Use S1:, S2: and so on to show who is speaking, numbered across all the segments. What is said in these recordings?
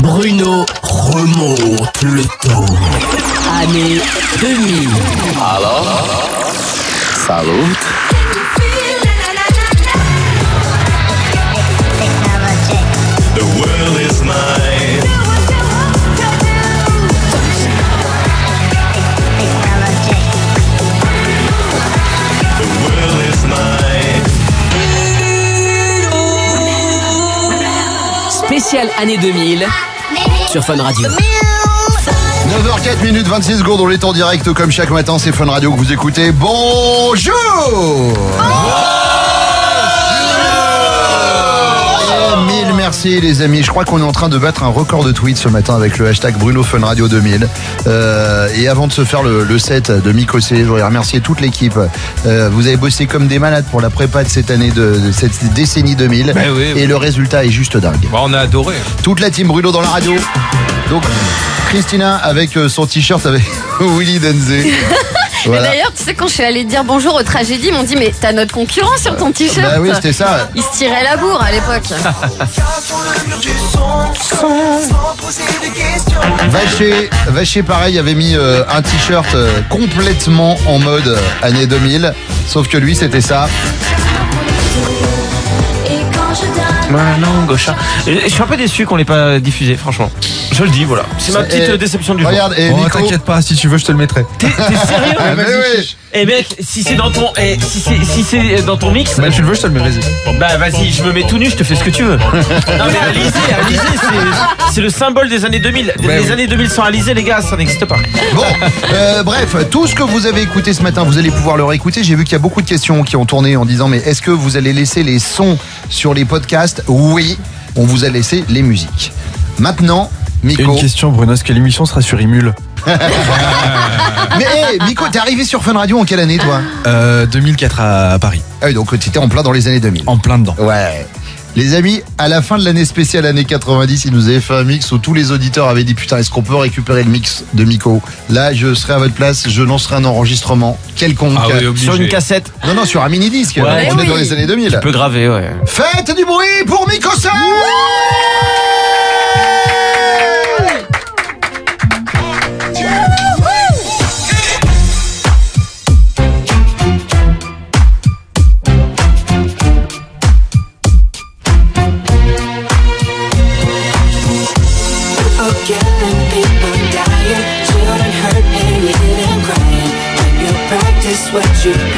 S1: Bruno remonte le temps. Année 2000.
S2: Alors Salut
S3: The world is mine.
S1: année 2000 sur Fun Radio.
S4: 9h04 minutes 26 secondes, on est en direct comme chaque matin, c'est Fun Radio que vous écoutez. Bonjour oh 3000, merci les amis. Je crois qu'on est en train de battre un record de tweets ce matin avec le hashtag Bruno Fun Radio 2000. Euh, et avant de se faire le, set de Mikosé, je voudrais remercier toute l'équipe. Euh, vous avez bossé comme des malades pour la prépa de cette année, de, cette décennie 2000.
S5: Ben
S4: et le résultat est juste dingue.
S5: Bah, on a adoré.
S4: Toute la team Bruno dans la radio. Donc, Christina avec euh, son t-shirt avec Willy Denzé. Voilà.
S6: d'ailleurs, tu sais, quand je suis allée dire bonjour aux tragédies, ils m'ont dit Mais t'as notre concurrent sur ton t-shirt
S4: Bah oui, c'était ça.
S6: Ils se tiraient la bourre à l'époque.
S4: Vacher, Vacher pareil, avait mis euh, un t-shirt euh, complètement en mode euh, année 2000. Sauf que lui, c'était ça.
S5: Ouais, non, gauche. Je suis un peu déçu qu'on l'ait pas diffusé, franchement. Je le dis, voilà. C'est ma petite euh, déception du jour.
S4: Regarde, et
S7: Oh,
S4: Nico.
S7: t'inquiète pas, si tu veux, je te le mettrai.
S5: T'es sérieux
S4: Ah, mais oui.
S5: Eh mec, si c'est dans ton, eh, si c'est si c'est dans ton mix,
S7: Bah, tu le veux, je te le mets, vas-y.
S5: bon, bah vas-y, je me mets tout nu, je te fais ce que tu veux. non mais Alizé, Alizé, c'est- le symbole des années 2000. Les
S7: Ouais, oui.
S5: années 2000 sans Alizé, les gars, ça n'existe pas.
S4: Bon, euh, bref, tout ce que vous avez écouté ce matin, vous allez pouvoir le réécouter. J'ai vu qu'il y a beaucoup de questions qui ont tourné en disant mais est-ce que vous allez laisser les sons sur les podcasts Oui, on vous a laissé les musiques. Maintenant, Miko.
S7: une question, Bruno, est-ce que l'émission sera sur Imul
S4: Mais hey, Miko, t'es arrivé sur Fun Radio en quelle année toi?
S7: Euh, 2004 à, à Paris.
S4: Ah oui, donc t'étais en plein dans les années 2000.
S7: En plein dedans.
S4: Ouais. Les amis, à la fin de l'année spéciale année 90, ils nous avaient fait un mix où tous les auditeurs avaient dit putain, est-ce qu'on peut récupérer le mix de Miko? Là, je serai à votre place, je lancerai un enregistrement quelconque.
S5: Ah Sur une cassette,
S4: Non, non, sur un mini disque.
S5: Ouais.
S4: on est
S6: Oui.
S4: dans les années 2000.
S5: tu peux graver, ouais.
S4: Faites du bruit pour Miko Sa
S2: music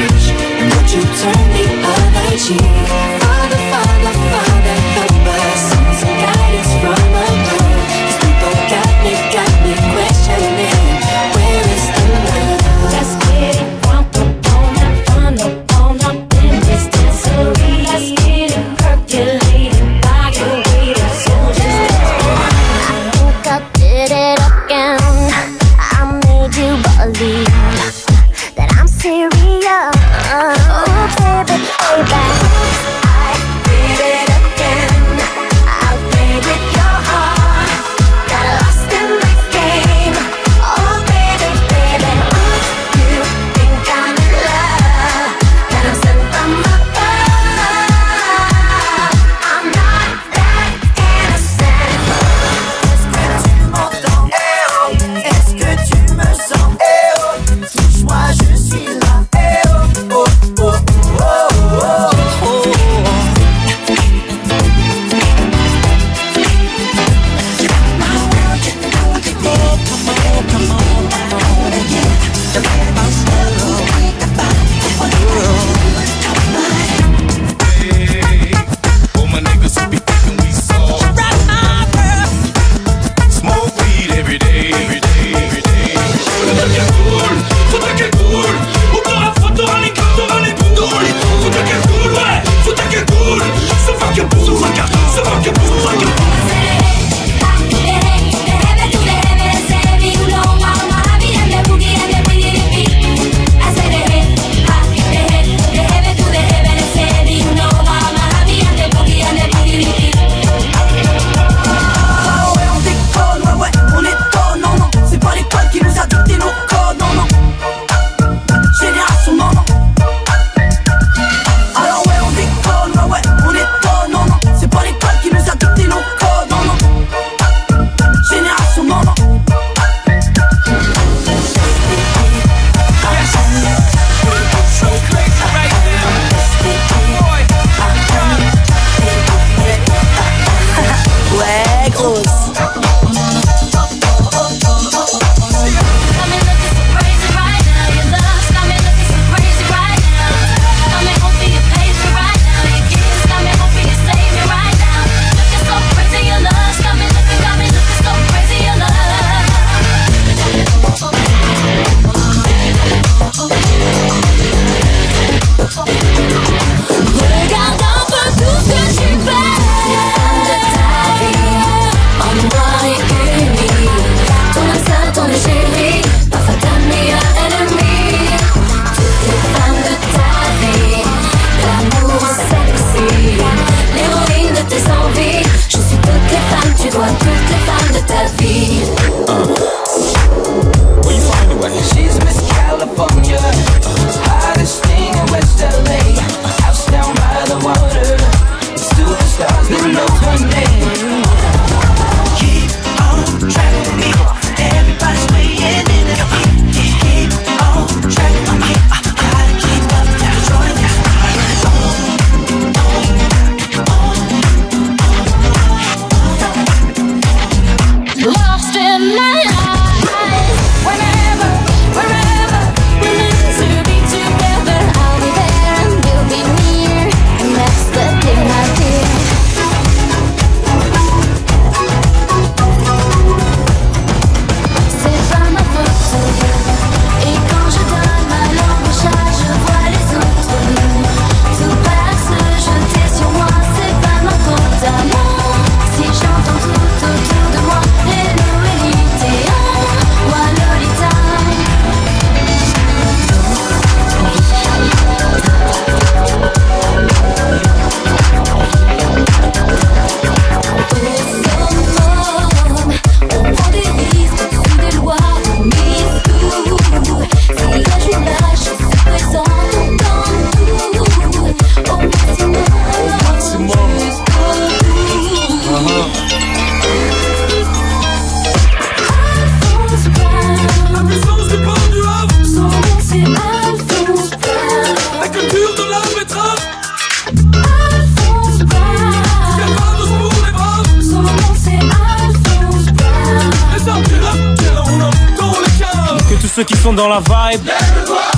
S2: ceux qui sont dans la vibe.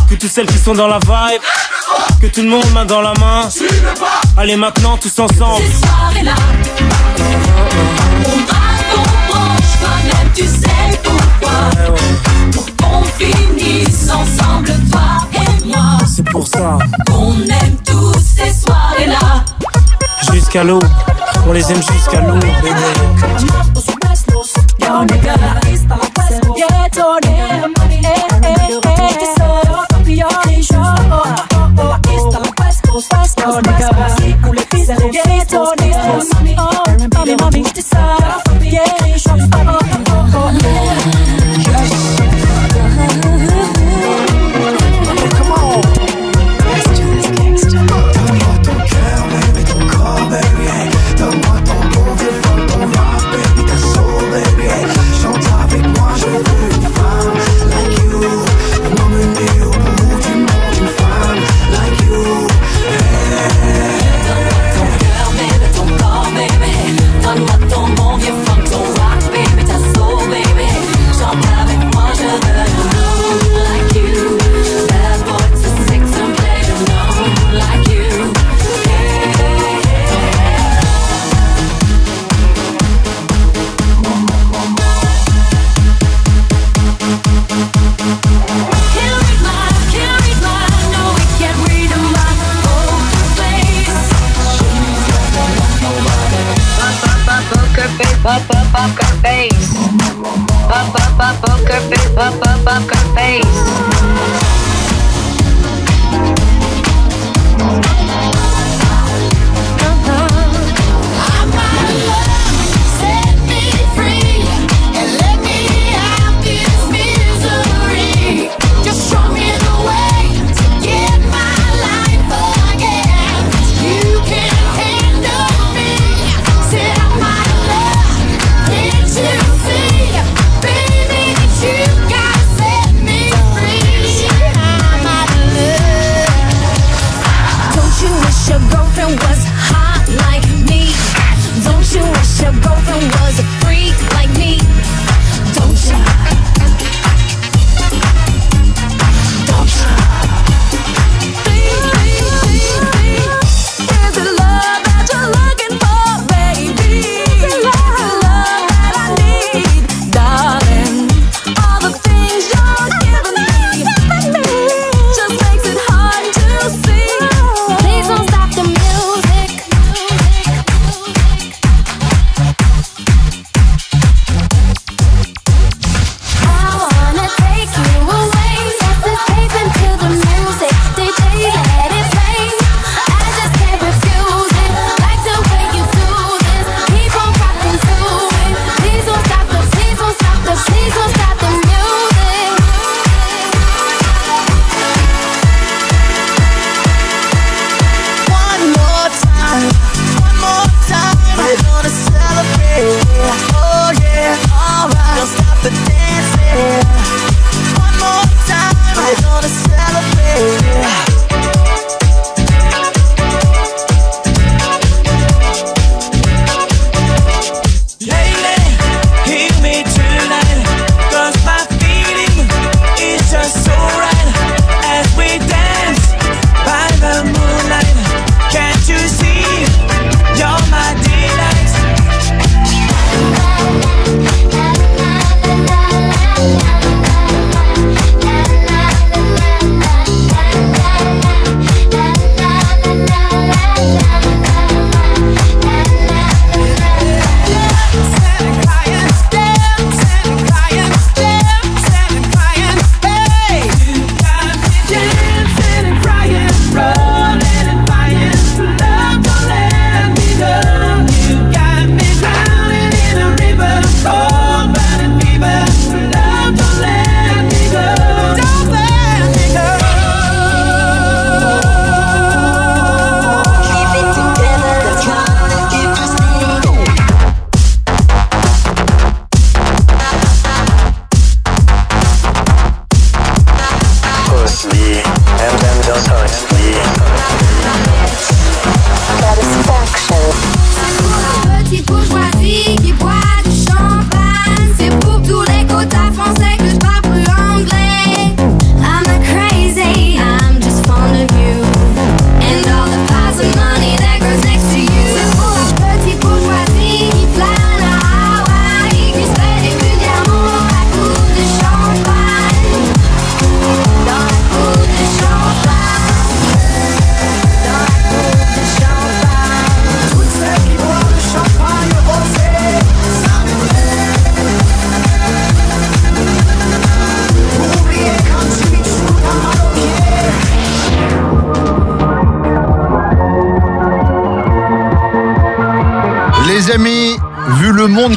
S2: Que toutes celles qui sont dans la vibe. Que tout le monde main dans la main. Allez maintenant tous ensemble.
S8: Soirée-là, tu sais pourquoi. Pour qu'on ensemble, toi et moi.
S2: C'est pour ça
S8: qu'on aime tous ces soirées-là.
S2: Jusqu'à l'eau, on les aime jusqu'à l'eau. fast, fast, fast.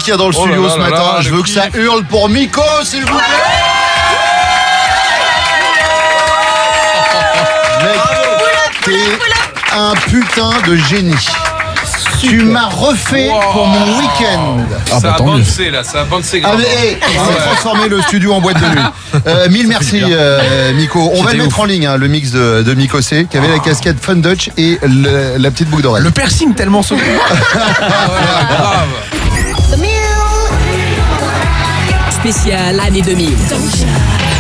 S2: qu'il y dans le studio ce matin. Je veux que ça hurle pour Miko, s'il vous plaît. Mec, un putain de génie. Tu m'as refait pour mon week-end.
S9: Ah, ça, bah, a bouncé, là, ça a bouncé
S2: ah, hey, transformé le studio en boîte de nuit. Euh, mille merci, euh, Miko. On va le mettre en ligne, hein, le mix de, Miko C, qui avait la ah. casquette Fun Dutch et la petite boucle d'oreille.
S7: Le piercing tellement sauvé.
S1: Ah, ouais, grave spéciale année 2000.